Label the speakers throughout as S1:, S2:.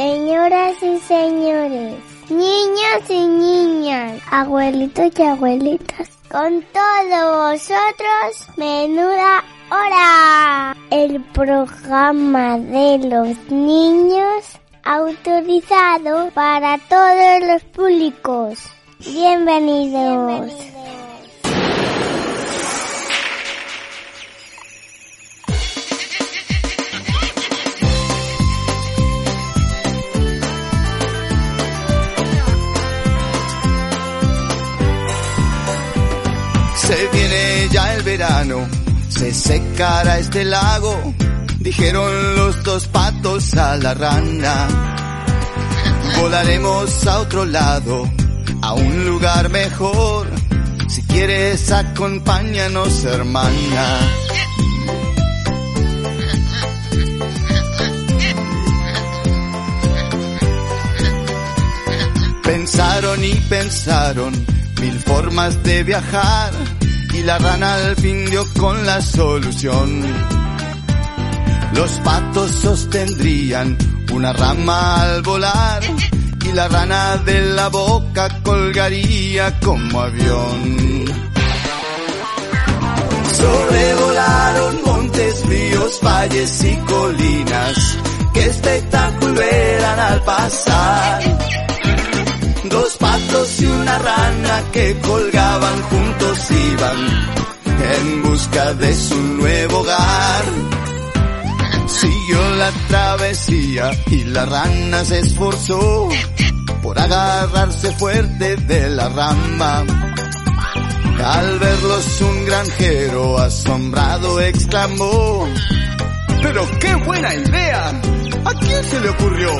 S1: señoras y señores, niños y niñas, abuelitos y abuelitas, con todos vosotros, menuda hora. El programa de los niños autorizado para todos los públicos. Bienvenidos.
S2: Se verano, se secará este lago, dijeron los dos patos a la rana. Volaremos a otro lado, a un lugar mejor. Si quieres, acompáñanos, hermana. Pensaron y pensaron mil formas de viajar y la rana al fin dio con la solución. Los patos sostendrían una rama al volar y la rana de la boca colgaría como avión. Sobrevolaron montes, ríos, valles y colinas, qué espectáculo eran al pasar. Dos patos y una rana que colgaban juntos iban en busca de su nuevo hogar. Siguió la travesía y la rana se esforzó por agarrarse fuerte de la rama. Al verlos un granjero asombrado exclamó, pero qué buena idea, ¿a quién se le ocurrió?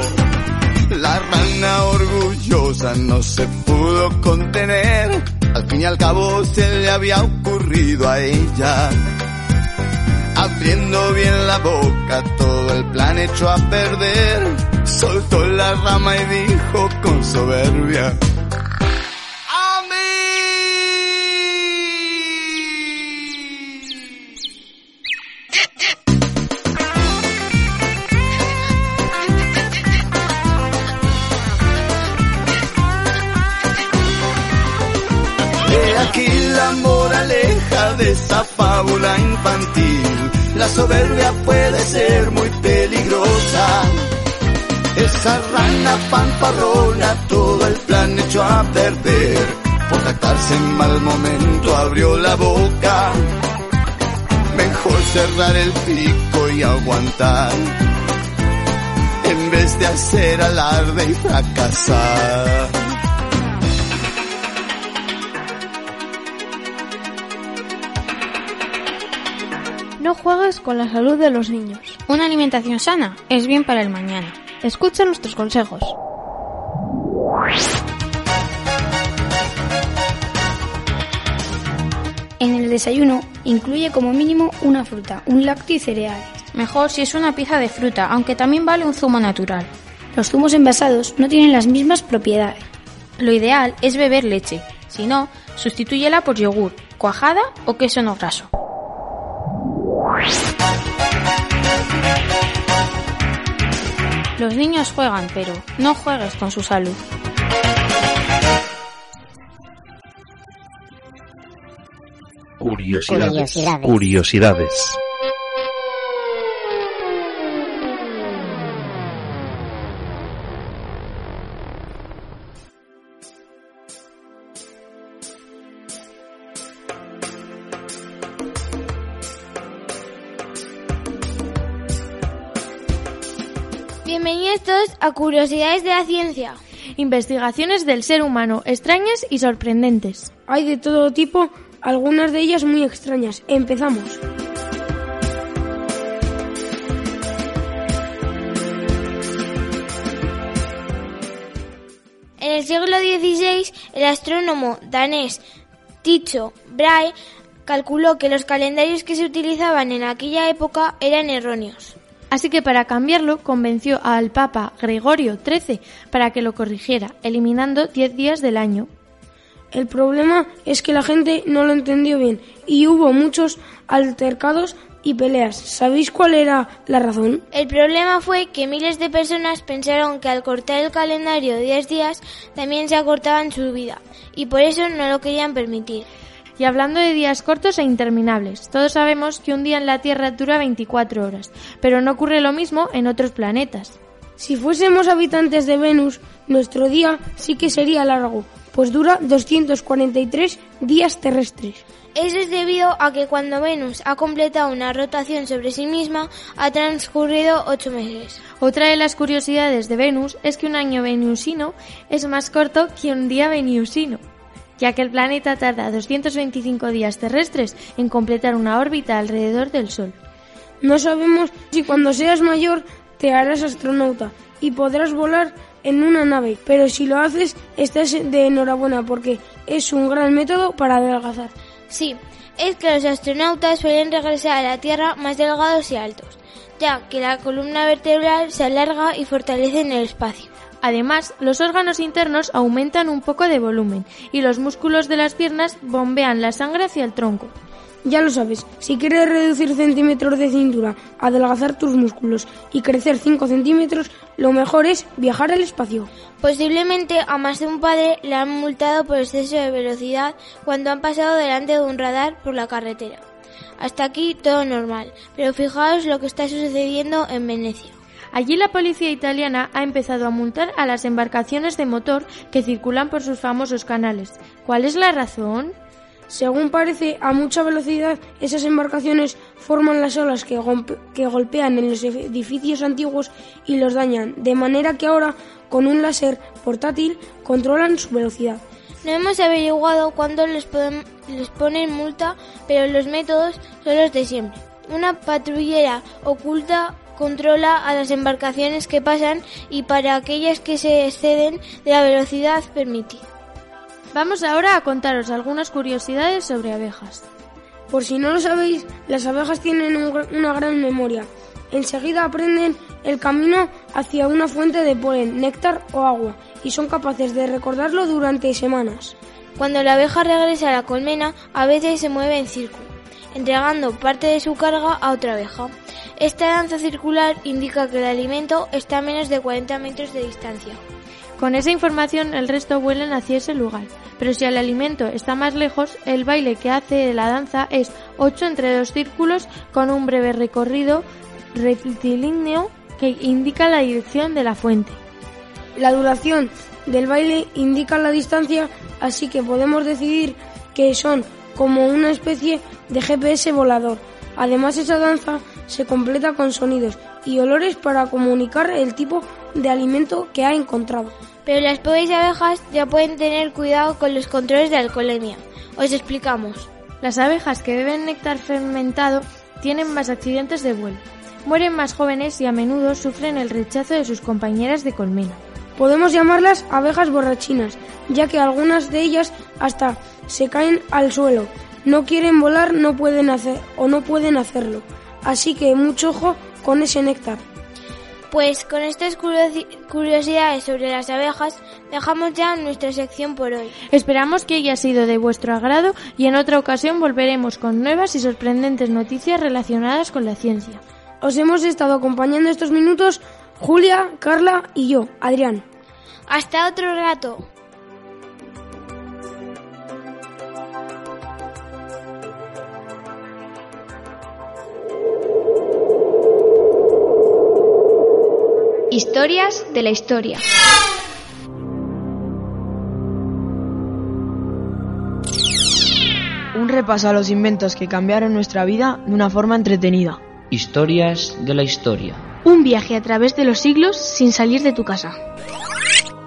S2: La rana orgullosa no se pudo contener, al fin y al cabo se le había ocurrido a ella. Abriendo bien la boca, todo el plan echó a perder, soltó la rama y dijo con soberbia. Infantil. La soberbia puede ser muy peligrosa. Esa rana fanfarrona todo el plan echó a perder. Por jactarse en mal momento abrió la boca. Mejor cerrar el pico y aguantar. En vez de hacer alarde y fracasar.
S3: No juegues con la salud de los niños.
S4: Una alimentación sana es bien para el mañana.
S3: Escucha nuestros consejos.
S5: En el desayuno incluye como mínimo una fruta, un lácteo y cereales.
S4: Mejor si es una pieza de fruta, aunque también vale un zumo natural.
S5: Los zumos envasados no tienen las mismas propiedades.
S4: Lo ideal es beber leche. Si no, sustitúyela por yogur, cuajada o queso no graso. Los niños juegan, pero no juegues con su salud.
S6: Curiosidades.
S7: Curiosidades.
S6: Curiosidades.
S8: A Curiosidades de la Ciencia.
S3: Investigaciones del ser humano extrañas y sorprendentes.
S9: Hay de todo tipo, algunas de ellas muy extrañas. Empezamos.
S8: En el siglo XVI, el astrónomo danés Tycho Brahe calculó que los calendarios que se utilizaban en aquella época eran erróneos.
S3: Así que para cambiarlo convenció al Papa Gregorio XIII para que lo corrigiera, eliminando 10 días del año.
S9: El problema es que la gente no lo entendió bien y hubo muchos altercados y peleas. ¿Sabéis cuál era la razón?
S8: El problema fue que miles de personas pensaron que al cortar el calendario 10 días también se acortaban su vida y por eso no lo querían permitir.
S3: Y hablando de días cortos e interminables, todos sabemos que un día en la Tierra dura 24 horas, pero no ocurre lo mismo en otros planetas.
S9: Si fuésemos habitantes de Venus, nuestro día sí que sería largo, pues dura 243 días terrestres.
S8: Eso es debido a que cuando Venus ha completado una rotación sobre sí misma ha transcurrido ocho meses.
S3: Otra de las curiosidades de Venus es que un año venusino es más corto que un día venusino, ya que el planeta tarda 225 días terrestres en completar una órbita alrededor del Sol.
S9: No sabemos si cuando seas mayor te harás astronauta y podrás volar en una nave, pero si lo haces estás de enhorabuena porque es un gran método para adelgazar.
S8: Sí, es que los astronautas suelen regresar a la Tierra más delgados y altos, ya que la columna vertebral se alarga y fortalece en el espacio.
S3: Además, los órganos internos aumentan un poco de volumen y los músculos de las piernas bombean la sangre hacia el tronco.
S9: Ya lo sabes, si quieres reducir centímetros de cintura, adelgazar tus músculos y crecer 5 centímetros, lo mejor es viajar al espacio.
S8: Posiblemente a más de un padre le han multado por exceso de velocidad cuando han pasado delante de un radar por la carretera. Hasta aquí todo normal, pero fijaos lo que está sucediendo en Venecia.
S3: Allí la policía italiana ha empezado a multar a las embarcaciones de motor que circulan por sus famosos canales. ¿Cuál es la razón?
S9: Según parece, a mucha velocidad esas embarcaciones forman las olas que, que, golpean en los edificios antiguos y los dañan, de manera que ahora, con un láser portátil, controlan su velocidad.
S8: No hemos averiguado cuándo les, les ponen multa, pero los métodos son los de siempre. Una patrullera oculta controla a las embarcaciones que pasan y para aquellas que se exceden de la velocidad permitida.
S3: Vamos ahora a contaros algunas curiosidades sobre abejas.
S9: Por si no lo sabéis, las abejas tienen una gran memoria. Enseguida aprenden el camino hacia una fuente de polen, néctar o agua y son capaces de recordarlo durante semanas.
S8: Cuando la abeja regresa a la colmena, a veces se mueve en círculo, entregando parte de su carga a otra abeja. Esta danza circular indica que el alimento está a menos de 40 metros de distancia.
S3: Con esa información el resto vuelan hacia ese lugar, pero si el alimento está más lejos, el baile que hace la danza es 8 entre dos círculos con un breve recorrido rectilíneo que indica la dirección de la fuente.
S9: La duración del baile indica la distancia, así que podemos decidir que son como una especie de GPS volador. Además, esa danza se completa con sonidos y olores para comunicar el tipo de alimento que ha encontrado.
S8: Pero las pobres abejas ya pueden tener cuidado con los controles de alcoholemia. Os explicamos.
S3: Las abejas que beben néctar fermentado tienen más accidentes de vuelo, mueren más jóvenes y a menudo sufren el rechazo de sus compañeras de colmena.
S9: Podemos llamarlas abejas borrachinas, ya que algunas de ellas hasta se caen al suelo. No quieren volar, no pueden hacer o no pueden hacerlo. Así que mucho ojo con ese néctar.
S8: Pues con estas curiosidades sobre las abejas dejamos ya nuestra sección por hoy.
S3: Esperamos que haya sido de vuestro agrado y en otra ocasión volveremos con nuevas y sorprendentes noticias relacionadas con la ciencia.
S9: Os hemos estado acompañando estos minutos Julia, Carla y yo, Adrián.
S8: Hasta otro rato.
S6: Historias de la historia.
S7: Un repaso a los inventos que cambiaron nuestra vida de una forma entretenida.
S10: Historias de la historia.
S6: Un viaje a través de los siglos sin salir de tu casa.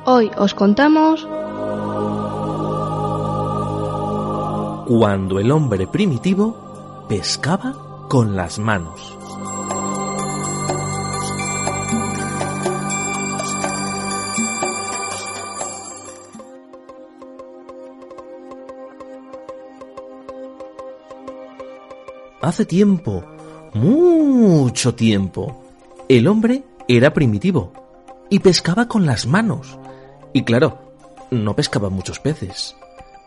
S6: Hoy os contamos...
S11: Cuando el hombre primitivo pescaba con las manos. Hace tiempo, mucho tiempo, el hombre era primitivo y pescaba con las manos. Y claro, no pescaba muchos peces.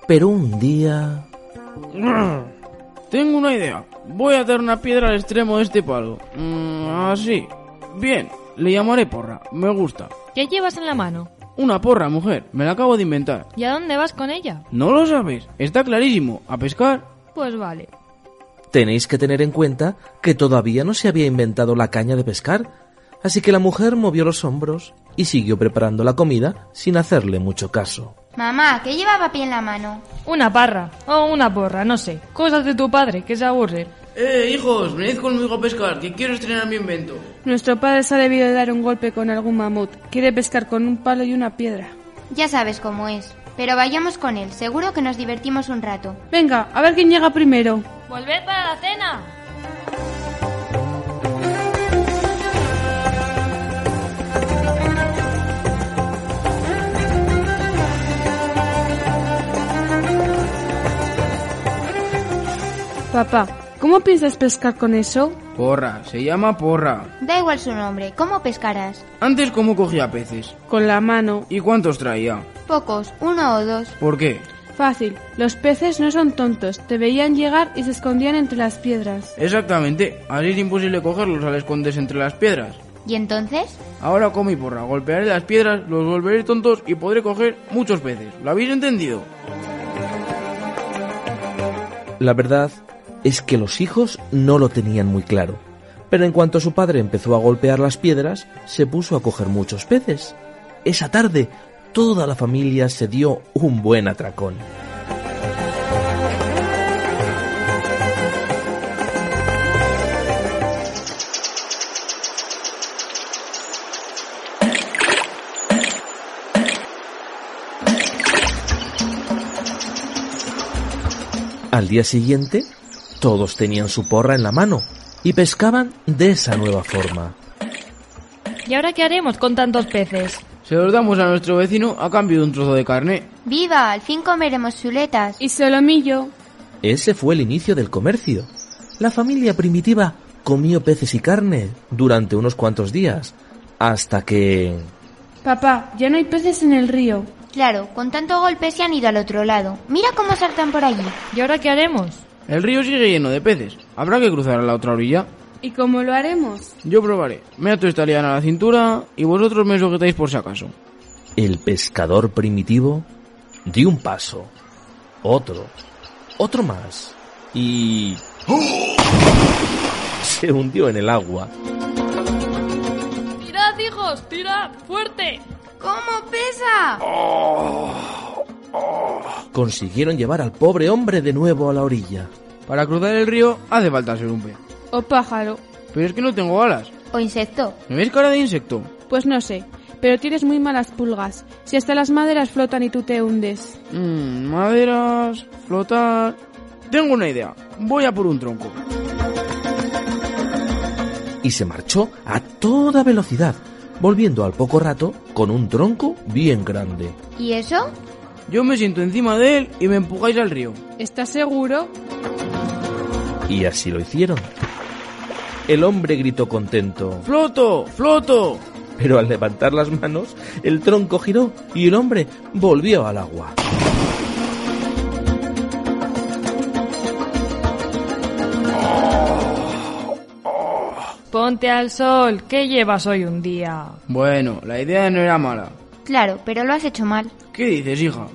S11: Pero un día...
S12: Tengo una idea. Voy a dar una piedra al extremo de este palo. Mm, así. Bien, le llamaré porra. Me gusta.
S13: ¿Qué llevas en la mano?
S12: Una porra, mujer. Me la acabo de inventar.
S13: ¿Y a dónde vas con ella?
S12: ¿No lo sabes? Está clarísimo. ¿A pescar?
S13: Pues vale.
S11: Tenéis que tener en cuenta que todavía no se había inventado la caña de pescar, así que la mujer movió los hombros y siguió preparando la comida sin hacerle mucho caso.
S14: Mamá, ¿qué lleva papi en la mano?
S13: Una parra o una porra, no sé. Cosas de tu padre, que se aburre.
S12: Eh, hijos, venid conmigo a pescar, que quiero estrenar mi invento.
S15: Nuestro padre se ha debido de dar un golpe con algún mamut. Quiere pescar con un palo y una piedra.
S14: Ya sabes cómo es. Pero vayamos con él, seguro que nos divertimos un rato.
S15: Venga, a ver quién llega primero.
S13: ¡Volved para la cena!
S15: Papá, ¿cómo piensas pescar con eso?
S12: Porra, se llama porra.
S14: Da igual su nombre, ¿cómo pescarás?
S12: Antes, ¿cómo cogía peces?
S15: Con la mano.
S12: ¿Y cuántos traía?
S14: Pocos, uno o dos.
S12: ¿Por qué?
S15: Fácil, los peces no son tontos, te veían llegar y se escondían entre las piedras.
S12: Exactamente, así es imposible cogerlos al esconderse entre las piedras.
S14: ¿Y entonces?
S12: Ahora con mi porra, golpearé las piedras, los volveré tontos y podré coger muchos peces. ¿Lo habéis entendido?
S11: La verdad es que los hijos no lo tenían muy claro, pero en cuanto su padre empezó a golpear las piedras, se puso a coger muchos peces. Esa tarde, toda la familia se dio un buen atracón. Al día siguiente, todos tenían su porra en la mano y pescaban de esa nueva forma.
S13: ¿Y ahora qué haremos con tantos peces?
S12: Se los damos a nuestro vecino a cambio de un trozo de carne.
S14: ¡Viva! Al fin comeremos chuletas.
S15: Y solomillo.
S11: Ese fue el inicio del comercio. La familia primitiva comió peces y carne durante unos cuantos días, hasta que...
S15: Papá, ya no hay peces en el río.
S14: Claro, con tanto golpe se han ido al otro lado. Mira cómo saltan por allí.
S13: ¿Y ahora qué haremos?
S12: El río sigue lleno de peces. Habrá que cruzar a la otra orilla.
S15: ¿Y cómo lo haremos?
S12: Yo probaré. Me ato esta liana a la cintura y vosotros me sujetáis por si acaso.
S11: El pescador primitivo dio un paso, otro, otro más y... se hundió en el agua.
S13: ¡Tirad, hijos! ¡Tirad! ¡Fuerte!
S14: ¿Cómo pesa?
S11: Consiguieron llevar al pobre hombre de nuevo a la orilla.
S12: Para cruzar el río hace falta ser un pez.
S15: O pájaro.
S12: Pero es que no tengo alas.
S14: ¿O insecto?
S12: ¿Me ves cara de insecto?
S15: Pues no sé, pero tienes muy malas pulgas. Si hasta las maderas flotan y tú te hundes.
S12: Mmm, maderas, flotar... Tengo una idea. Voy a por un tronco.
S11: Y se marchó a toda velocidad, volviendo al poco rato con un tronco bien grande.
S14: ¿Y eso?
S12: Yo me siento encima de él y me empujáis al río.
S15: ¿Estás seguro?
S11: Y así lo hicieron. El hombre gritó contento.
S12: ¡Floto! ¡Floto!
S11: Pero al levantar las manos, el tronco giró y el hombre volvió al agua.
S13: Ponte al sol, ¿qué llevas hoy un día?
S12: Bueno, la idea no era mala.
S14: Claro, pero lo has hecho mal.
S12: ¿Qué dices, hija?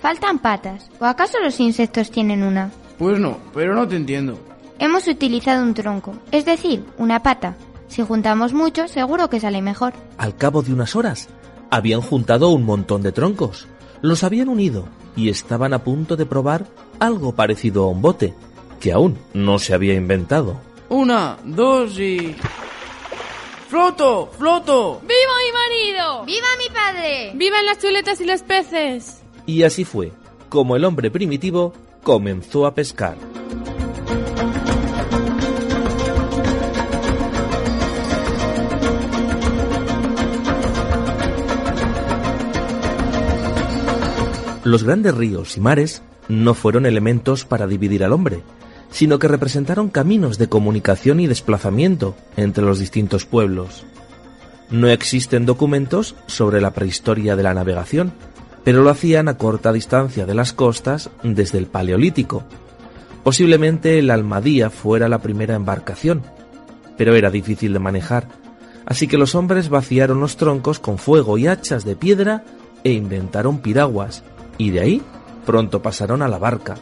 S14: Faltan patas. ¿O acaso los insectos tienen una?
S12: Pues no, pero no te entiendo.
S14: Hemos utilizado un tronco, es decir, una pata. Si juntamos mucho, seguro que sale mejor.
S11: Al cabo de unas horas, habían juntado un montón de troncos. Los habían unido y estaban a punto de probar algo parecido a un bote, que aún no se había inventado.
S12: Una, dos y... ¡Floto! ¡Floto!
S13: ¡Viva mi marido!
S14: ¡Viva mi padre!
S15: ¡Vivan las chuletas y los peces!
S11: Y así fue, como el hombre primitivo comenzó a pescar. Los grandes ríos y mares no fueron elementos para dividir al hombre, sino que representaron caminos de comunicación y desplazamiento entre los distintos pueblos. No existen documentos sobre la prehistoria de la navegación, pero lo hacían a corta distancia de las costas desde el Paleolítico. Posiblemente el Almadía fuera la primera embarcación, pero era difícil de manejar, así que los hombres vaciaron los troncos con fuego y hachas de piedra e inventaron piraguas, y de ahí pronto pasaron a la barca.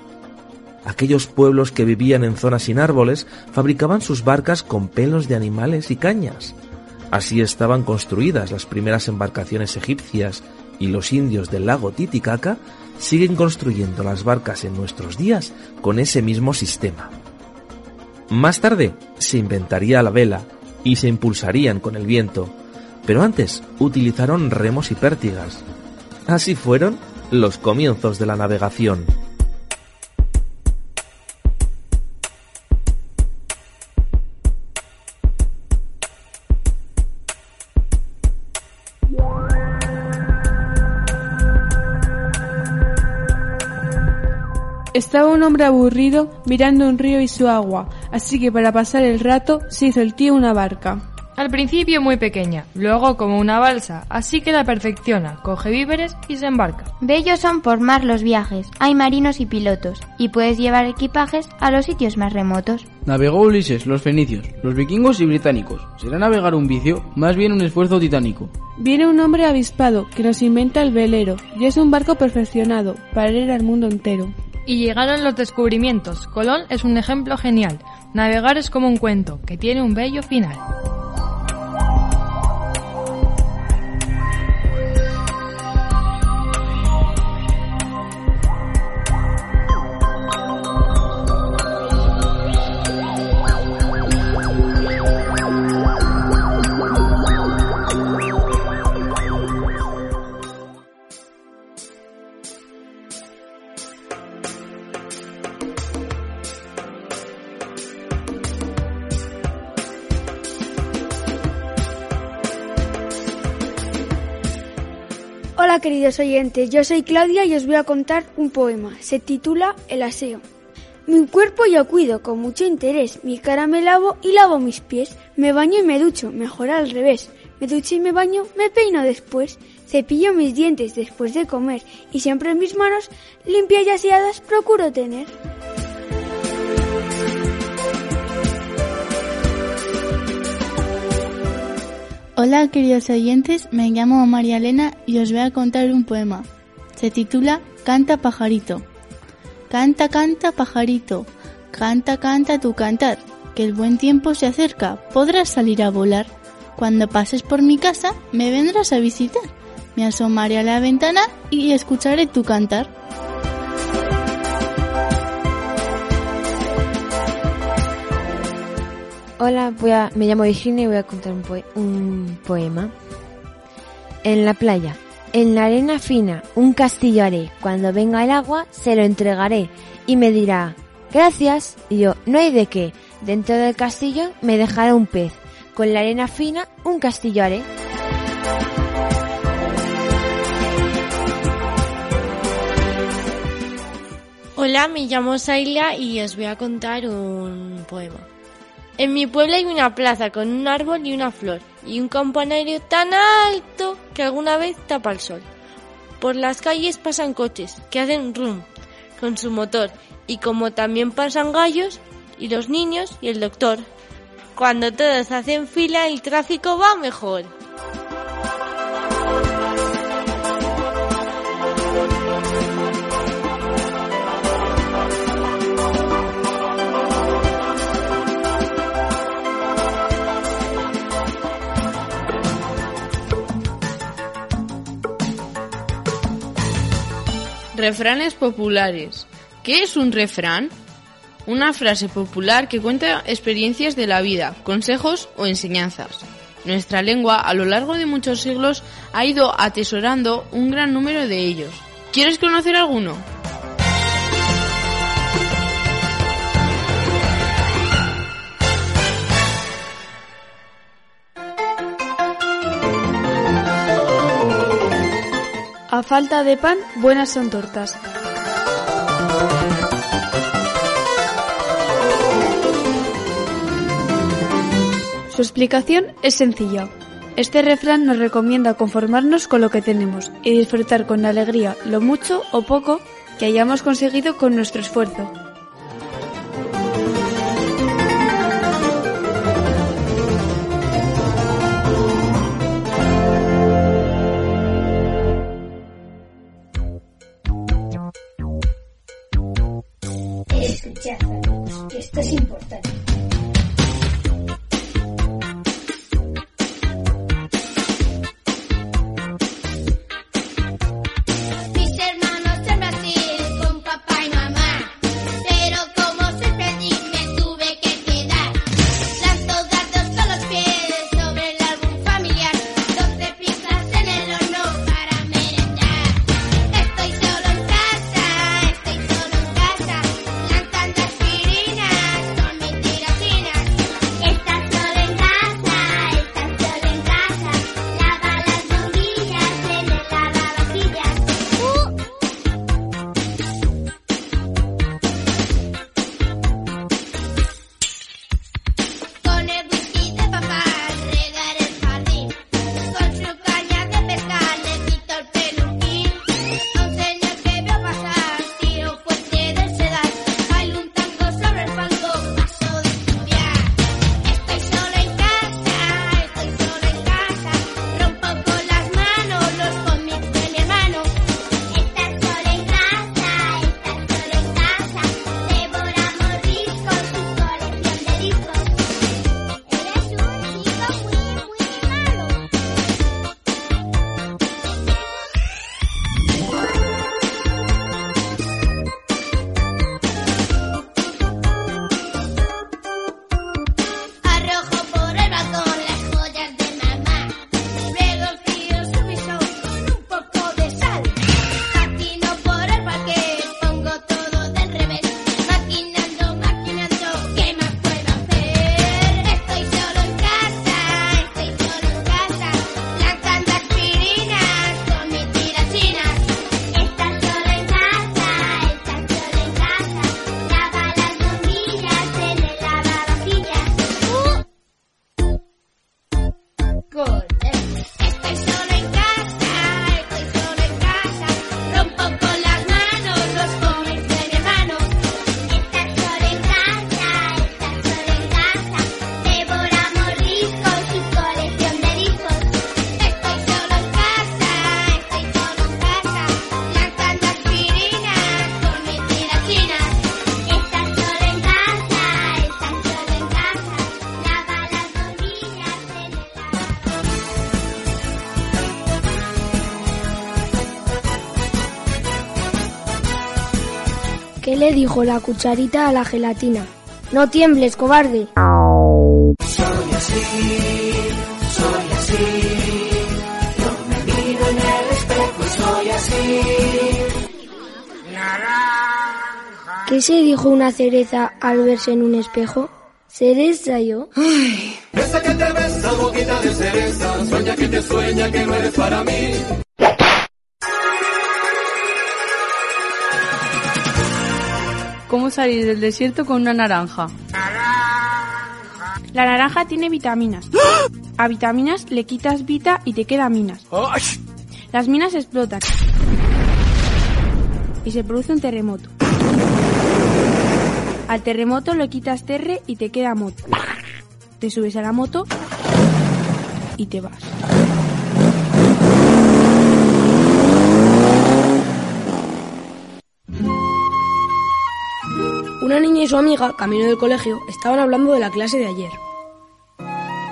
S11: Aquellos pueblos que vivían en zonas sin árboles fabricaban sus barcas con pelos de animales y cañas. Así estaban construidas las primeras embarcaciones egipcias y los indios del lago Titicaca siguen construyendo las barcas en nuestros días con ese mismo sistema. Más tarde se inventaría la vela y se impulsarían con el viento, pero antes utilizaron remos y pértigas. Así fueron los comienzos de la navegación.
S15: Estaba un hombre aburrido mirando un río y su agua, así que para pasar el rato se hizo el tío una barca.
S13: Al principio muy pequeña, luego como una balsa, así que la perfecciona, coge víveres y se embarca.
S14: Bellos son por mar los viajes, hay marinos y pilotos, y puedes llevar equipajes a los sitios más remotos.
S12: Navegó Ulises, los fenicios, los vikingos y británicos. ¿Será navegar un vicio? Más bien un esfuerzo titánico.
S15: Viene un hombre avispado que nos inventa el velero, y es un barco perfeccionado para ir al mundo entero.
S13: Y llegaron los descubrimientos. Colón es un ejemplo genial. Navegar es como un cuento, que tiene un bello final.
S5: Queridos oyentes, yo soy Claudia y os voy a contar un poema. Se titula El aseo. Mi cuerpo yo cuido con mucho interés, mi cara me lavo y lavo mis pies, me baño y me ducho, mejor al revés. Me ducho y me baño, me peino después, cepillo mis dientes después de comer y siempre mis manos limpias y aseadas procuro tener.
S16: Hola queridos oyentes, me llamo María Elena y os voy a contar un poema. Se titula Canta pajarito. Canta, canta pajarito, canta, canta tu cantar, que el buen tiempo se acerca, podrás salir a volar. Cuando pases por mi casa, me vendrás a visitar. Me asomaré a la ventana y escucharé tu cantar.
S17: Hola, voy a, me llamo Virginia y voy a contar un, un poema. En la playa, en la arena fina, un castillo haré. Cuando venga el agua, se lo entregaré y me dirá, gracias. Y yo, no hay de qué. Dentro del castillo me dejará un pez. Con la arena fina, un castillo haré.
S18: Hola, me llamo Saila y os voy a contar un poema. En mi pueblo hay una plaza con un árbol y una flor y un campanario tan alto que alguna vez tapa el sol. Por las calles pasan coches que hacen rum con su motor y como también pasan gallos y los niños y el doctor. Cuando todos hacen fila el tráfico va mejor.
S19: Refranes populares. ¿Qué es un refrán? Una frase popular que cuenta experiencias de la vida, consejos o enseñanzas. Nuestra lengua a lo largo de muchos siglos ha ido atesorando un gran número de ellos. ¿Quieres conocer alguno?
S9: A falta de pan, buenas son tortas. Su explicación es sencilla. Este refrán nos recomienda conformarnos con lo que tenemos y disfrutar con alegría lo mucho o poco que hayamos conseguido con nuestro esfuerzo.
S20: Le
S5: dijo la cucharita a la gelatina? No tiembles, cobarde.
S21: Soy así, soy así. Yo me miro en el espejo y soy así.
S5: ¿Qué se dijo una cereza al verse en un espejo? ¿Cereza yo?
S21: Esa que te besa, boquita de cereza. Sueña que te sueña que no eres para mí.
S22: ¿Cómo salir del desierto con una naranja?
S23: La naranja tiene vitaminas. A vitaminas le quitas vita y te queda minas. Las minas explotan. Y se produce un terremoto. Al terremoto le quitas terre y te queda moto. Te subes a la moto y te vas.
S5: Una niña y su amiga, camino del colegio, estaban hablando de la clase de ayer.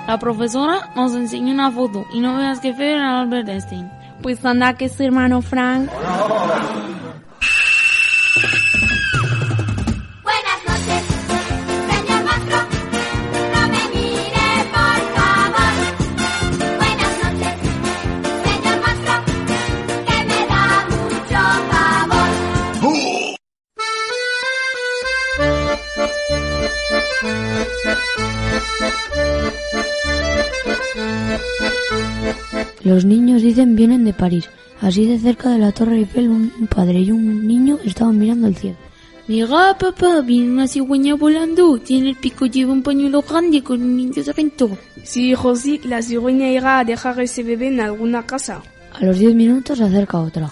S15: La profesora nos enseñó una foto y no veas qué feo era Albert Einstein.
S23: Pues anda que su hermano Frank.
S24: Los niños dicen vienen de París. Así de cerca de la Torre Eiffel un padre y un niño estaban mirando el cielo.
S15: Mira, papá, viene una cigüeña volando. Tiene el pico, lleva un pañuelo grande con un niño se aventó.
S23: Sí, hijo, sí, la cigüeña irá a dejar ese bebé en alguna casa.
S24: A los diez minutos se acerca otra.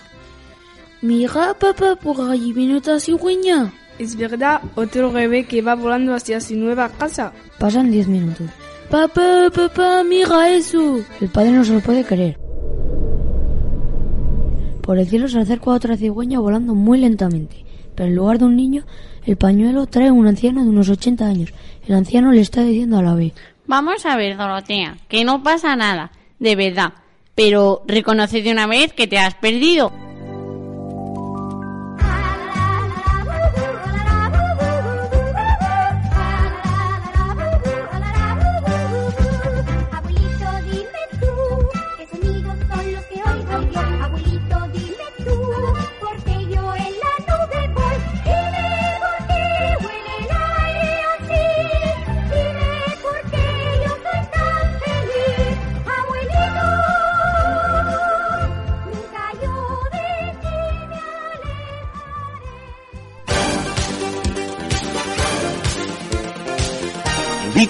S15: Mira, papá, por allí viene otra cigüeña.
S23: Es verdad, otro bebé que va volando hacia su nueva casa.
S24: Pasan diez minutos.
S15: Papá, papá, mira eso.
S24: El padre no se lo puede creer. Por el cielo se acerca otra cigüeña volando muy lentamente. pero en lugar de un niño, el pañuelo trae un anciano de unos 80 años. El anciano le está diciendo a la B.
S25: Vamos a ver, Dorotea, que no pasa nada, de verdad. Pero reconoce de una vez que te has perdido.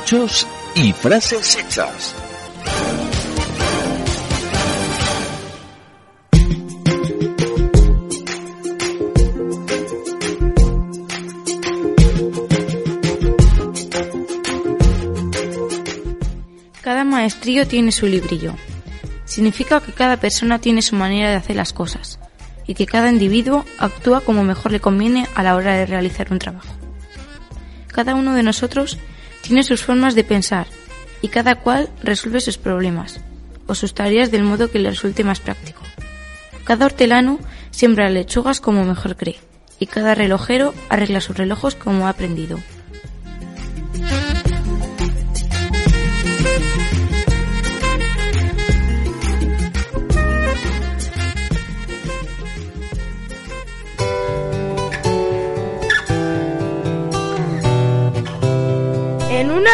S26: Dichos y frases hechas.
S27: Cada maestrillo tiene su librillo. Significa que cada persona tiene su manera de hacer las cosas y que cada individuo actúa como mejor le conviene a la hora de realizar un trabajo. Cada uno de nosotros tiene sus formas de pensar y cada cual resuelve sus problemas o sus tareas del modo que le resulte más práctico. Cada hortelano siembra lechugas como mejor cree y cada relojero arregla sus relojes como ha aprendido.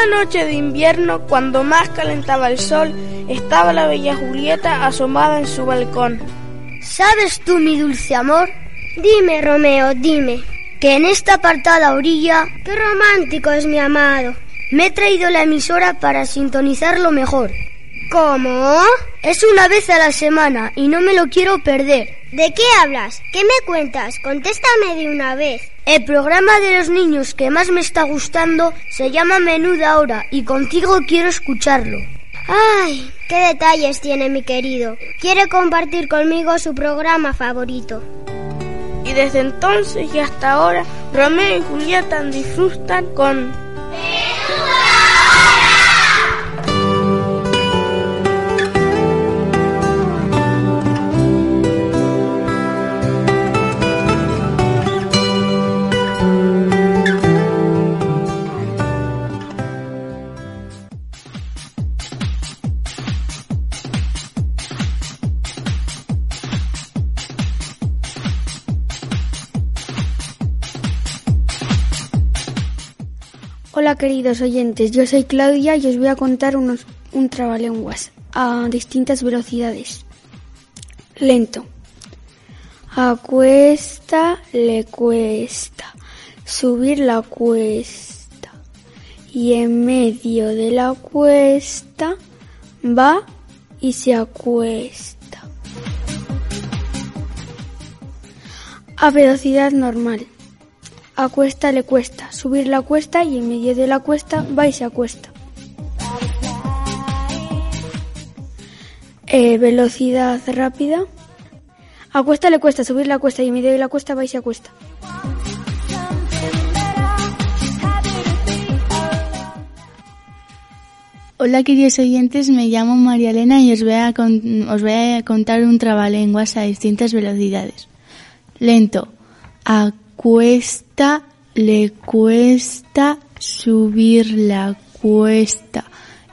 S28: Noche de invierno, cuando más calentaba el sol, estaba la bella Julieta asomada en su balcón.
S29: ¿Sabes tú, mi dulce amor? Dime, Romeo, dime, que en esta apartada orilla, qué romántico es mi amado. Me he traído la emisora para sintonizarlo mejor. ¿Cómo? Es una vez a la semana y no me lo quiero perder. ¿De qué hablas? ¿Qué me cuentas? Contéstame de una vez. El programa de los niños que más me está gustando se llama Menuda Hora y contigo quiero escucharlo. Ay, qué detalles tiene mi querido. Quiere compartir conmigo su programa favorito.
S28: Y desde entonces y hasta ahora, Romeo y Julieta disfrutan con
S5: Hola queridos oyentes, yo soy Claudia y os voy a contar unos, un trabalenguas a distintas velocidades. Lento. A cuesta le cuesta subir la cuesta y en medio de la cuesta va y se acuesta. A velocidad normal. A cuesta le cuesta subir la cuesta y en medio de la cuesta va y se acuesta. Eh, velocidad rápida. A cuesta le cuesta subir la cuesta y en medio de la cuesta va y se acuesta.
S16: Hola queridos oyentes, me llamo María Elena y os voy a, con- os voy a contar un trabalenguas a distintas velocidades. Lento. A cuesta le cuesta subir la cuesta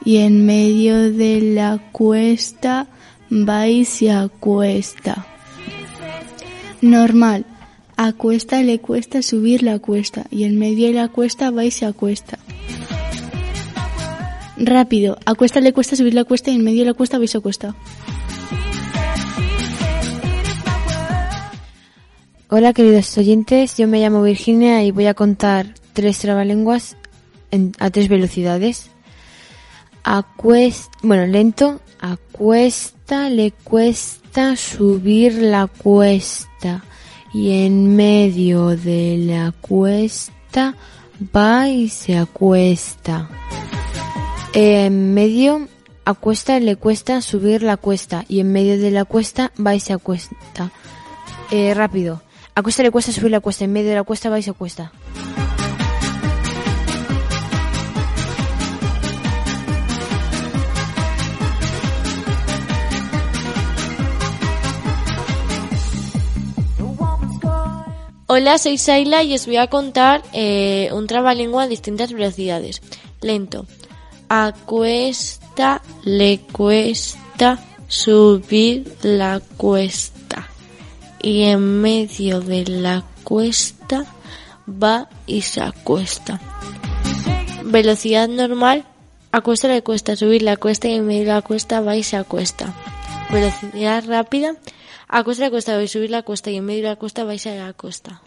S16: y en medio de la cuesta va y se acuesta. Normal. A cuesta le cuesta subir la cuesta y en medio de la cuesta va y se acuesta. Rápido. A cuesta le cuesta subir la cuesta y en medio de la cuesta va y se acuesta.
S17: Hola queridos oyentes, yo me llamo Virginia y voy a contar tres trabalenguas en- a tres velocidades. A cuesta, bueno, lento, a cuesta le cuesta subir la cuesta y en medio de la cuesta va y se acuesta. En medio a cuesta le cuesta subir la cuesta y en medio de la cuesta va y se acuesta. Eh, rápido. A cuesta le cuesta subir la cuesta, en medio de la cuesta va y se cuesta.
S18: Hola, soy Saila y os voy a contar eh, un trabalengua a distintas velocidades. Lento. A cuesta le cuesta subir la cuesta. Y en medio de la cuesta va y se acuesta. Velocidad normal. A cuesta le cuesta subir la cuesta y en medio de la cuesta va y se acuesta. Velocidad rápida. A cuesta le cuesta subir la cuesta y en medio de la cuesta va y se acuesta.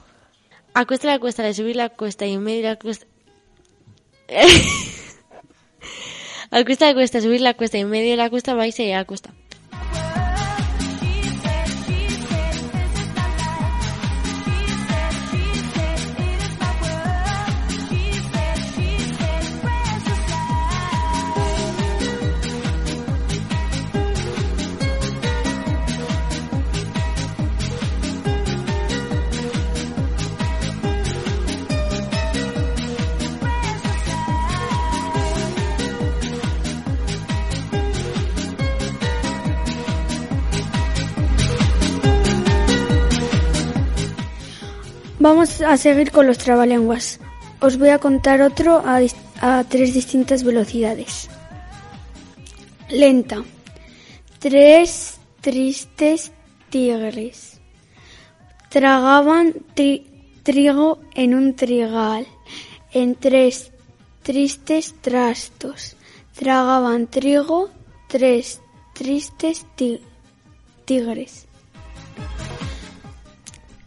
S18: A cuesta la cuesta subir la cuesta y en medio de la cuesta. A cuesta la cuesta subir la cuesta y en medio de la cuesta va y se acuesta.
S5: Vamos a seguir con los trabalenguas. Os voy a contar otro a, tres distintas velocidades. Lenta. Tres tristes tigres. Tragaban tri- trigo en un trigal. En tres tristes trastos. Tragaban trigo tres tristes ti- tigres.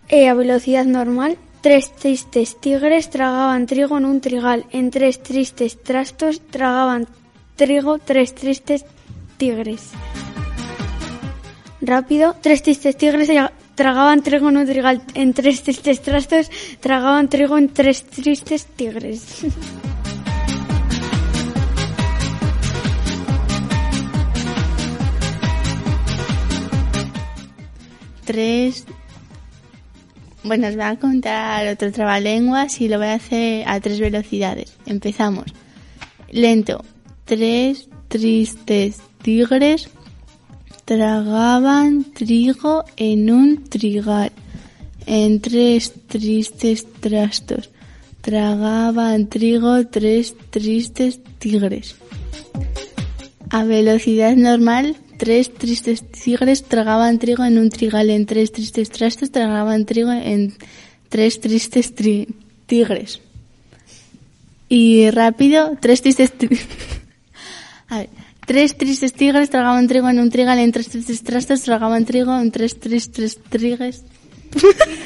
S5: E a velocidad normal, tres tristes tigres tragaban trigo en un trigal. En tres tristes trastos tragaban trigo tres tristes tigres. Rápido, tres tristes tigres tra- tragaban trigo en un trigal. En tres tristes trastos tragaban trigo en tres tristes tigres.
S16: Tres. Bueno, os voy a contar otro trabalenguas y lo voy a hacer a tres velocidades. Empezamos. Lento. Tres tristes tigres tragaban trigo en un trigal. En tres tristes trastos tragaban trigo tres tristes tigres. A velocidad normal, tres tristes tigres tragaban trigo en un trigal. En tres tristes trastos tragaban trigo en tres tristes tri- tigres. Y rápido, tres tristes... tri- A tres tristes tigres tragaban trigo en un trigal. En tres tristes trastos tragaban trigo en tres tristes tigres.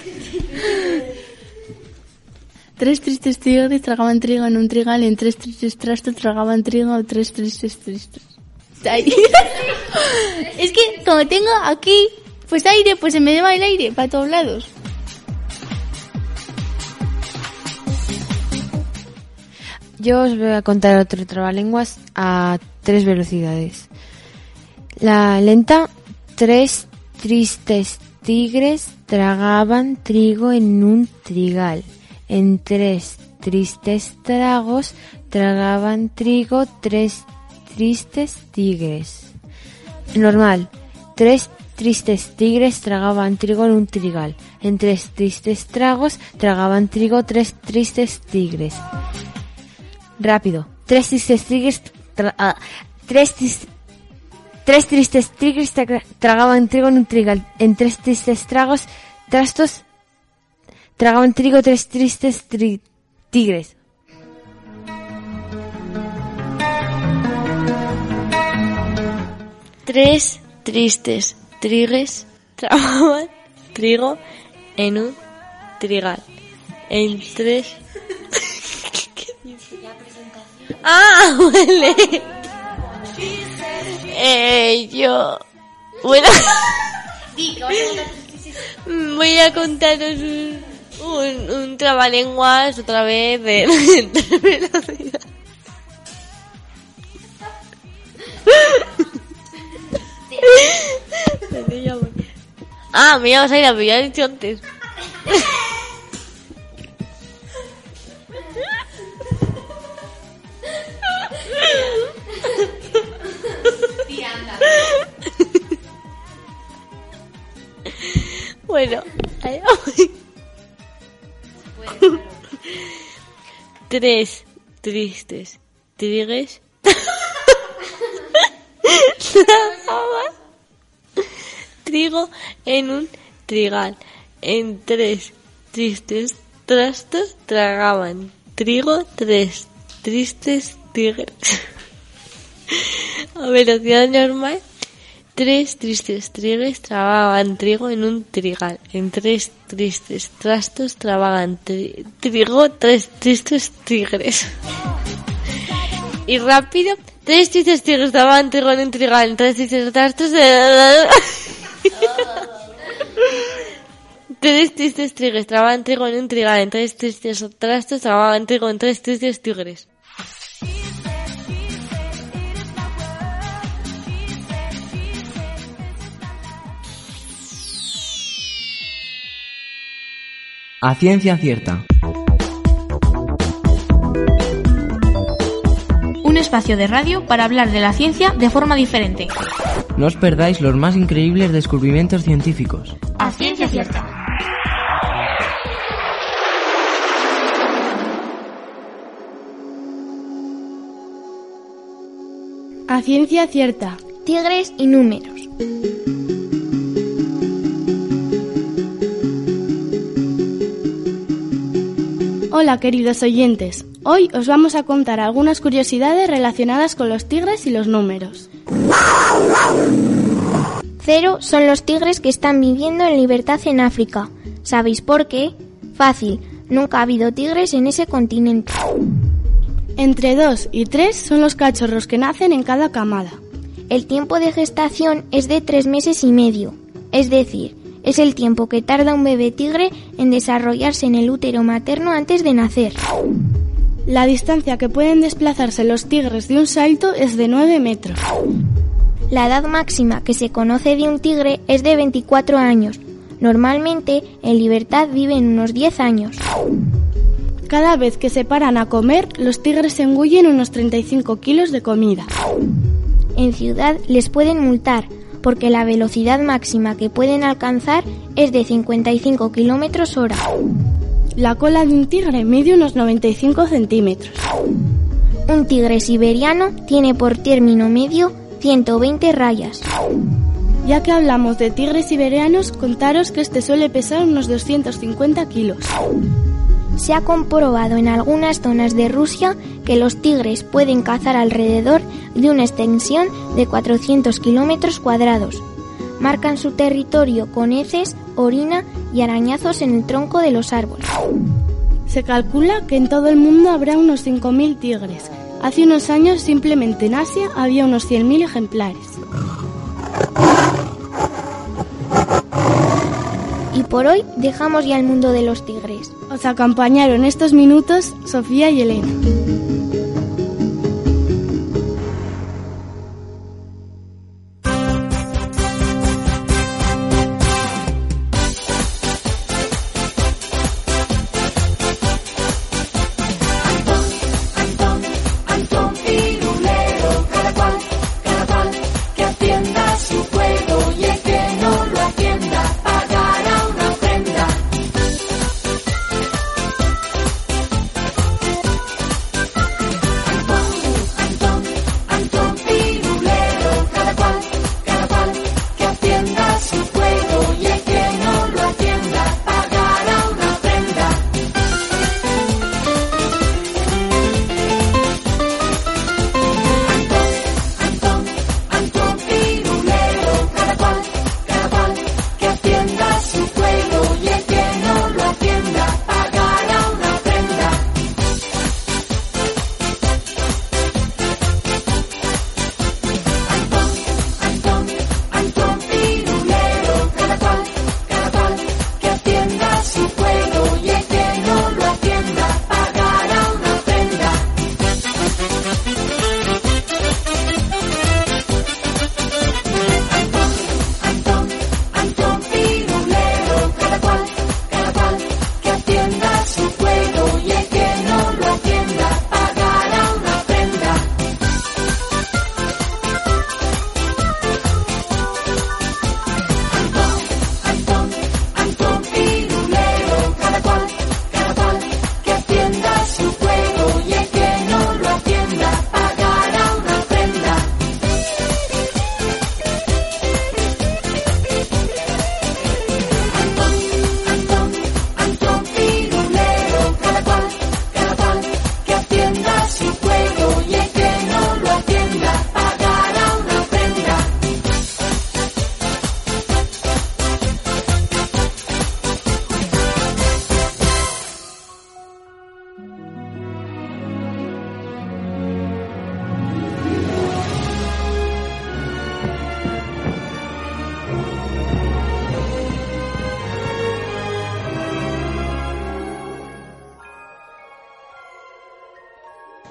S16: Tres tristes tigres tragaban trigo en un trigal, en tres tristes trastos tragaban trigo, tres tristes tristes. Es que como tengo aquí pues aire, pues se me lleva el aire para todos lados.
S17: Yo os voy a contar otro trabalenguas a tres velocidades. La lenta, tres tristes tigres tragaban trigo en un trigal. En tres tristes tragos tragaban trigo tres tristes tigres. Normal, tres tristes tigres tragaban trigo en un trigal. En tres tristes tragos tragaban trigo tres tristes tigres. Rápido. Tres tristes tigres. ah, tres, tris- tres tristes tigres tra- tragaban trigo en un trigal. En tres tristes tragos, trastos. Tragaban trigo tres tristes tri- tigres.
S18: Tres tristes trigues tragaban trigo en un trigal. En tres... ¡Ah! Huele. Eh, yo... Bueno... Voy a contaros un, un, un trabalenguas otra vez de, de velocidad. Ah, me llamas Aira, pero ya he dicho antes. Bueno. Tres tristes tragaban trigo en un trigal. En tres tristes trastos tragaban trigo tres tristes tigres. A velocidad normal, tres tristes tigres tragaban trigo en un trigal. En tres tristes trastos tragaban tri- trigo tres tristes tigres. Y rápido, tres tristes tigres tragaban trigo en un trigal. En tres tristes trastos... Tres tristes tigres tragaban trigo en un trigal. En tres tristes trastos tragaban trigo en tres tristes tigres.
S30: A ciencia cierta.
S14: Espacio de radio para hablar de la ciencia de forma diferente.
S30: No os perdáis los más increíbles descubrimientos científicos.
S14: A ciencia cierta.
S27: A ciencia cierta.
S8: Tigres y números.
S27: Hola queridos oyentes, hoy os vamos a contar algunas curiosidades relacionadas con los tigres y los números.
S8: Cero son los tigres que están viviendo en libertad en África. ¿Sabéis por qué? Fácil, nunca ha habido tigres en ese continente.
S27: Entre 2 y 3 son los cachorros que nacen en cada camada.
S8: El tiempo de gestación es de tres meses y medio, es decir, es el tiempo que tarda un bebé tigre en desarrollarse en el útero materno antes de nacer.
S27: La distancia que pueden desplazarse los tigres de un salto es de 9 metros.
S8: La edad máxima que se conoce de un tigre es de 24 años. Normalmente, en libertad viven unos 10 años.
S27: Cada vez que se paran a comer, los tigres engullen unos 35 kilos de comida.
S8: En ciudad les pueden multar porque la velocidad máxima que pueden alcanzar es de 55 kilómetros hora.
S27: La cola de un tigre mide unos 95 centímetros.
S8: Un tigre siberiano tiene por término medio 120 rayas.
S27: Ya que hablamos de tigres siberianos, contaros que este suele pesar unos 250 kilos.
S8: Se ha comprobado en algunas zonas de Rusia que los tigres pueden cazar alrededor de una extensión de 400 kilómetros cuadrados. Marcan su territorio con heces, orina y arañazos en el tronco de los árboles.
S27: Se calcula que en todo el mundo habrá unos 5.000 tigres. Hace unos años simplemente en Asia había unos 100.000 ejemplares.
S8: Y por hoy dejamos ya el mundo de los tigres.
S27: Os acompañaron estos minutos Sofía y Elena.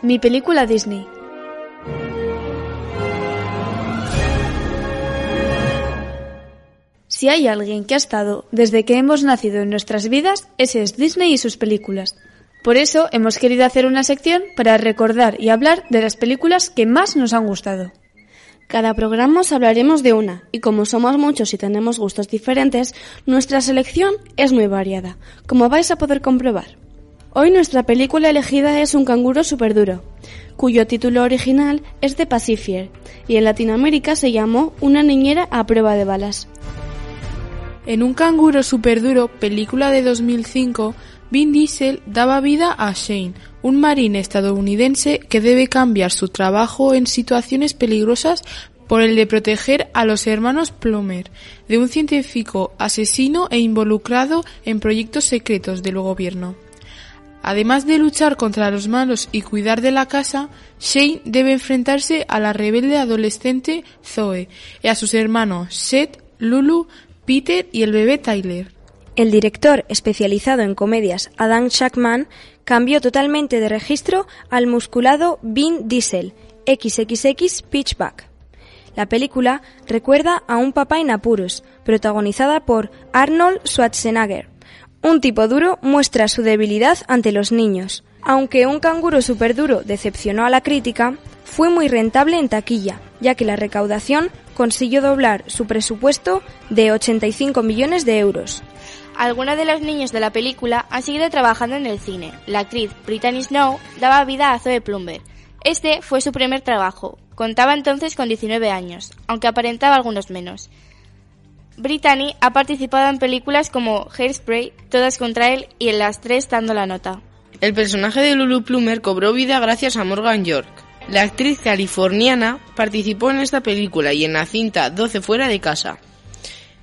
S31: Mi película Disney. Si hay alguien que ha estado desde que hemos nacido en nuestras vidas, ese es Disney y sus películas. Por eso hemos querido hacer una sección para recordar y hablar de las películas que más nos han gustado.
S32: Cada programa os hablaremos de una, y como somos muchos y tenemos gustos diferentes, nuestra selección es muy variada, como vais a poder comprobar. Hoy nuestra película elegida es Un canguro superduro, cuyo título original es The Pacifier, y en Latinoamérica se llamó Una niñera a prueba de balas.
S33: En Un canguro superduro, película de 2005, Vin Diesel daba vida a Shane, un marín estadounidense que debe cambiar su trabajo en situaciones peligrosas por el de proteger a los hermanos Plummer, de un científico asesino e involucrado en proyectos secretos del gobierno. Además de luchar contra los malos y cuidar de la casa, Shane debe enfrentarse a la rebelde adolescente Zoe y a sus hermanos Seth, Lulu, Peter y el bebé Tyler.
S32: El director especializado en comedias Adam Shackman cambió totalmente de registro al musculado Vin Diesel, XXX Pitchback. La película recuerda a un papá en apuros, protagonizada por Arnold Schwarzenegger. Un tipo duro muestra su debilidad ante los niños. Aunque un canguro superduro decepcionó a la crítica, fue muy rentable en taquilla, ya que la recaudación consiguió doblar su presupuesto de 85 millones de euros.
S34: Algunos de los niños de la película han seguido trabajando en el cine. La actriz Brittany Snow daba vida a Zoe Plumber. Este fue su primer trabajo. Contaba entonces con 19 años, aunque aparentaba algunos menos. Brittany ha participado en películas como Hairspray, Todas contra él y en las tres dando la nota.
S19: El personaje de Lulu Plummer cobró vida gracias a Morgan York. La actriz californiana participó en esta película y en la cinta 12 fuera de casa.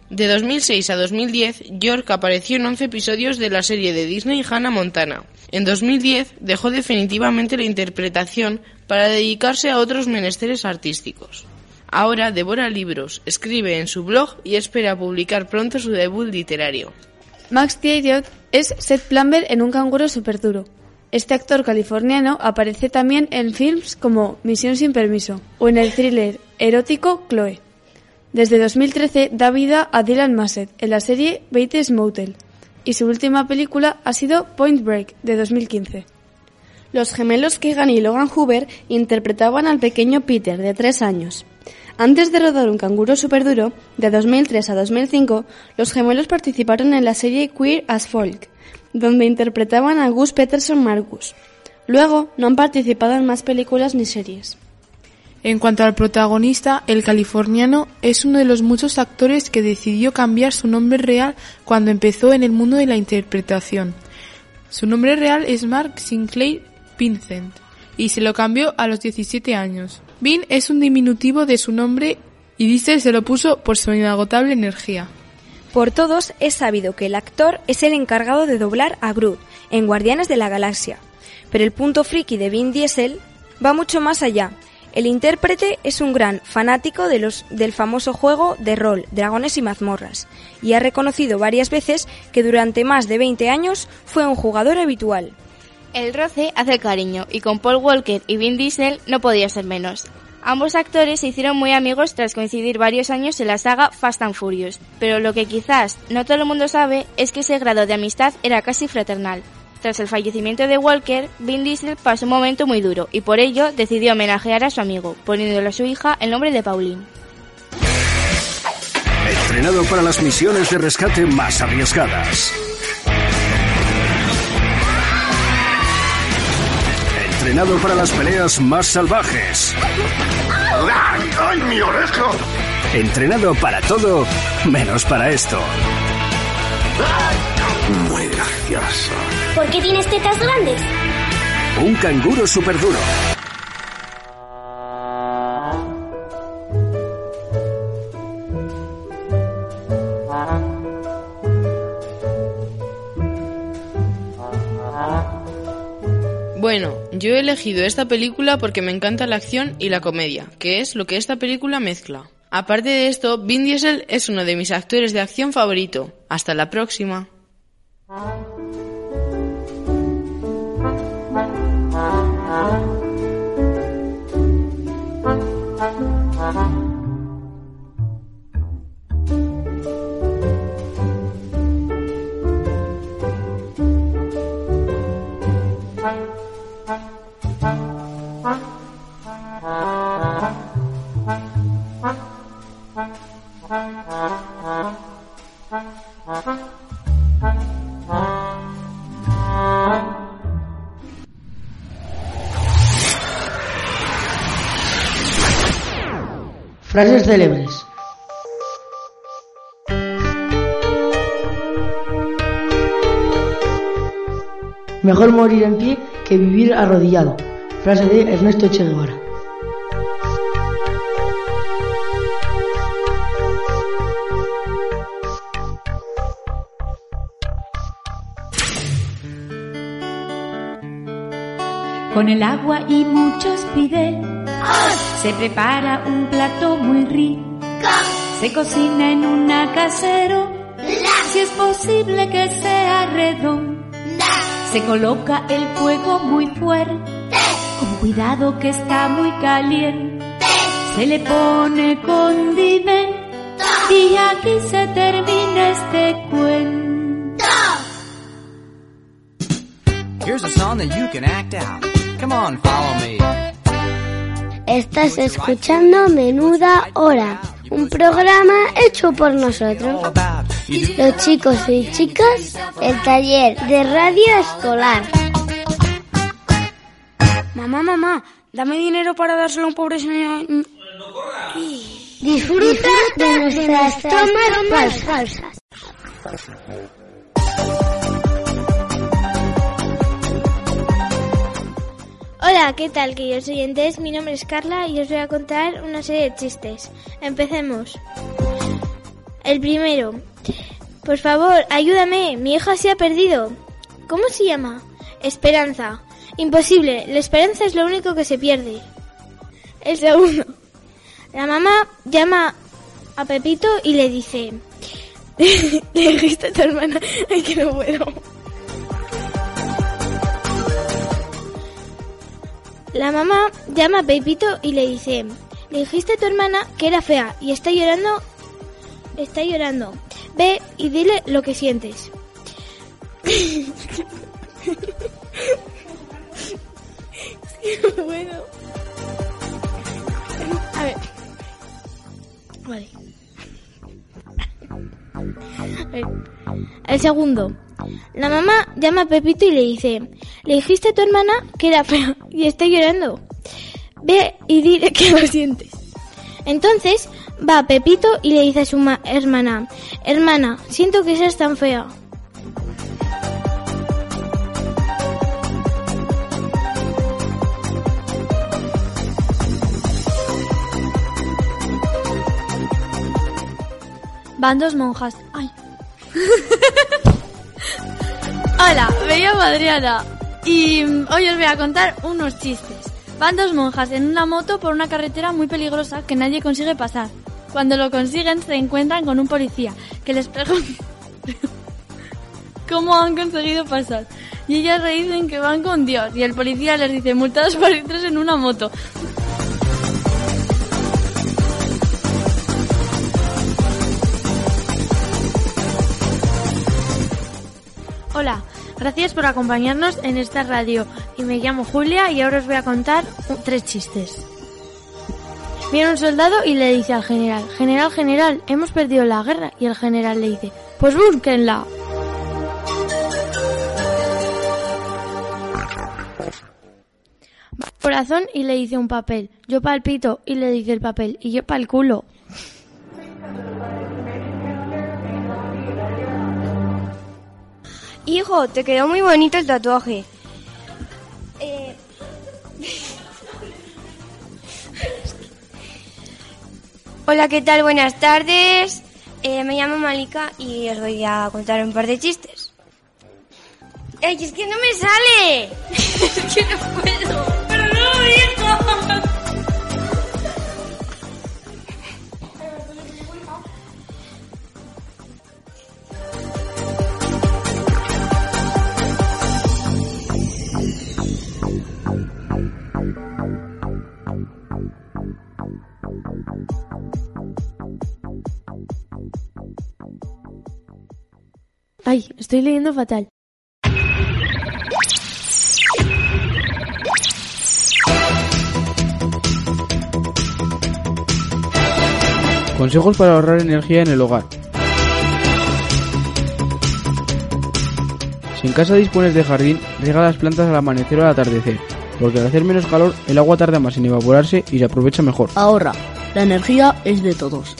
S19: De 2006 a 2010, York apareció en 11 episodios de la serie de Disney Hannah Montana. En 2010 dejó definitivamente la interpretación para dedicarse a otros menesteres artísticos. Ahora devora libros, escribe en su blog y espera publicar pronto su debut literario.
S31: Max Thieriot es Seth Plumber en Un canguro superduro. Este actor californiano aparece también en films como Misión sin permiso o en el thriller erótico Chloe. Desde 2013 da vida a Dylan Massett en la serie Bates Motel y su última película ha sido Point Break de 2015.
S32: Los gemelos Keegan y Logan Hoover interpretaban al pequeño Peter de tres años. Antes de rodar Un canguro superduro, de 2003 a 2005, los gemelos participaron en la serie Queer as Folk, donde interpretaban a Gus Peterson Marcus. Luego no han participado en más películas ni series.
S33: En cuanto al protagonista, el californiano es uno de los muchos actores que decidió cambiar su nombre real cuando empezó en el mundo de la interpretación. Su nombre real es Mark Sinclair Vincent y se lo cambió a los 17 años. Vin es un diminutivo de su nombre y Diesel se lo puso por su inagotable energía.
S32: Por todos es sabido que el actor es el encargado de doblar a Groot en Guardianes de la Galaxia. Pero el punto friki de Vin Diesel va mucho más allá. El intérprete es un gran fanático de los, del famoso juego de rol Dragones y mazmorras y ha reconocido varias veces que durante más de 20 años fue un jugador habitual.
S34: El roce hace cariño y con Paul Walker y Vin Diesel no podía ser menos. Ambos actores se hicieron muy amigos tras coincidir varios años en la saga Fast and Furious, pero lo que quizás no todo el mundo sabe es que ese grado de amistad era casi fraternal. Tras el fallecimiento de Walker, Vin Diesel pasó un momento muy duro y por ello decidió homenajear a su amigo, poniéndole a su hija el nombre de Pauline.
S35: Entrenado para las misiones de rescate más arriesgadas. Entrenado para las peleas más salvajes.
S26: ¡Ay, mi oreja!
S35: Entrenado para todo, menos para esto.
S26: Muy gracioso.
S29: ¿Por qué tienes tetas grandes?
S35: Un canguro super
S19: yo he elegido esta película porque me encanta la acción y la comedia, que es lo que esta película mezcla. Aparte de esto, Vin Diesel es uno de mis actores de acción favorito. Hasta la próxima.
S36: Frases célebres. Mejor morir en pie que vivir arrodillado. Frase de Ernesto Che Guevara.
S37: Con el agua y muchos pide se prepara un plato muy rico. Se cocina en una casero. Si es posible que sea redondo. Se coloca el fuego muy fuerte. Con cuidado que está muy caliente. Se le pone condimento. Y aquí se termina este cuento.
S38: Here's a song that you can act out. Come on, follow me.
S35: Estás escuchando Menuda Hora, un programa hecho por nosotros, los chicos y chicas, el taller de radio escolar.
S9: Mamá, mamá, dame dinero para dárselo a un pobre señor.
S35: Disfruta de nuestras tomas falsas.
S8: Hola, ¿qué tal, queridos oyentes? Mi nombre es Carla y os voy a contar una serie de chistes. Empecemos. El primero. Por favor, ayúdame, mi hija se ha perdido. ¿Cómo se llama? Esperanza. Imposible, la esperanza es lo único que se pierde. El segundo. La mamá llama a Pepito y le dice... le dijiste a tu hermana... Ay, que no puedo. La mamá llama a Pepito y le dice, le dijiste a tu hermana que era fea y está llorando, está llorando. Ve y dile lo que sientes. bueno. A ver. Vale. A ver. El segundo. La mamá llama a Pepito y le dice, le dijiste a tu hermana que era fea y está llorando. Ve y dile que lo sientes. Entonces va Pepito y le dice a su ma- hermana, hermana, siento que seas tan fea.
S3: Van dos monjas. Ay. Hola, me llamo Adriana y mm, hoy os voy a contar unos chistes. Van dos monjas en una moto por una carretera muy peligrosa que nadie consigue pasar. Cuando lo consiguen se encuentran con un policía que les pregunta cómo han conseguido pasar. Y ellas le dicen que van con Dios y el policía les dice multados por ir tres en una moto. Hola, gracias por acompañarnos en esta radio. Y me llamo Julia y ahora os voy a contar tres chistes. Viene un soldado y le dice al general, General, general, hemos perdido la guerra. Y el general le dice, pues búsquenla. Va al Corazón y le dice un papel, yo palpito y le dice el papel, y yo pa'l culo.
S39: Hijo, te quedó muy bonito el tatuaje. Hola, ¿qué tal? Buenas tardes. Eh, me llamo Malika y os voy a contar un par de chistes. ¡Ey, es que no me sale! es que no puedo. ¡Pero no, hijo!
S3: Estoy leyendo fatal.
S12: Consejos para ahorrar energía en el hogar. Si en casa dispones de jardín, riega las plantas al amanecer o al atardecer, porque al hacer menos calor el agua tarda más en evaporarse y se aprovecha mejor.
S40: Ahorra, la energía es de todos.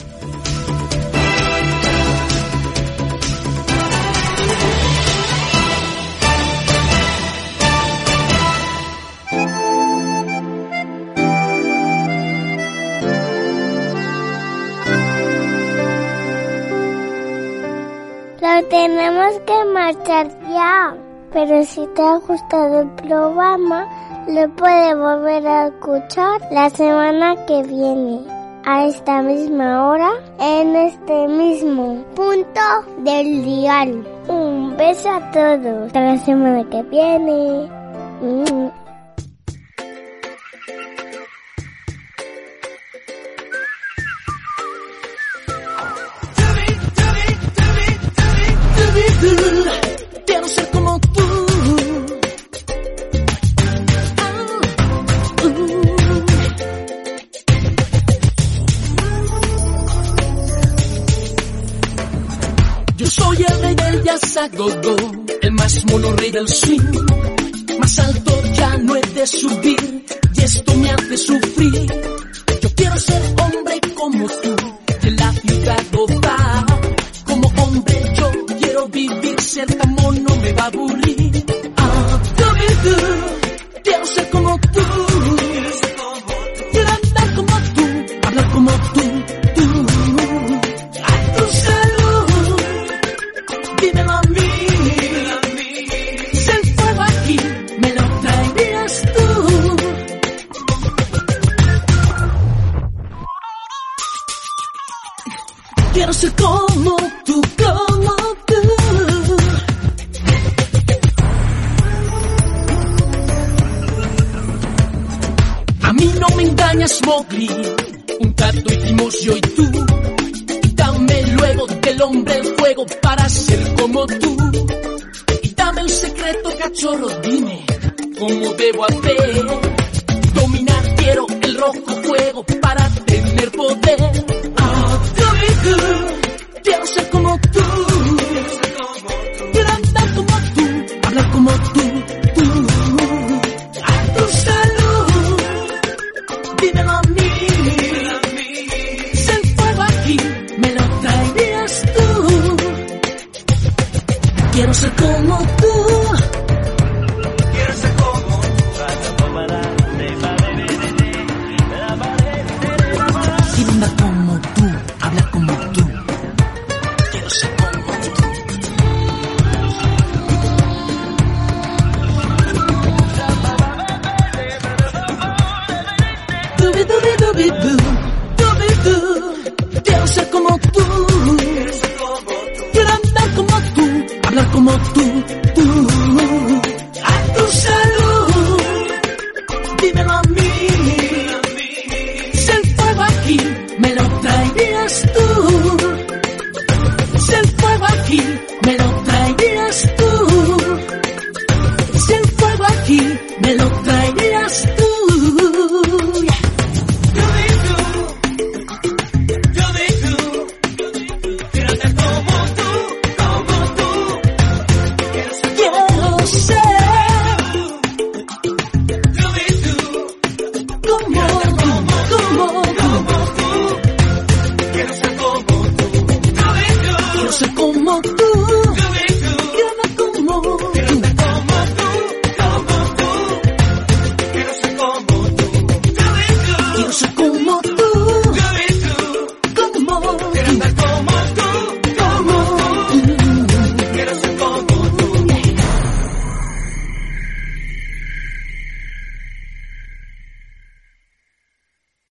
S41: Tenemos que marchar ya. Pero si te ha gustado el programa, lo puedes volver a escuchar la semana que viene. A esta misma hora, en este mismo punto del dial. Un beso a todos. Hasta la semana que viene.
S42: El más mono rey del swing. Más alto ya no he de subir, y esto me hace sufrir. Yo quiero ser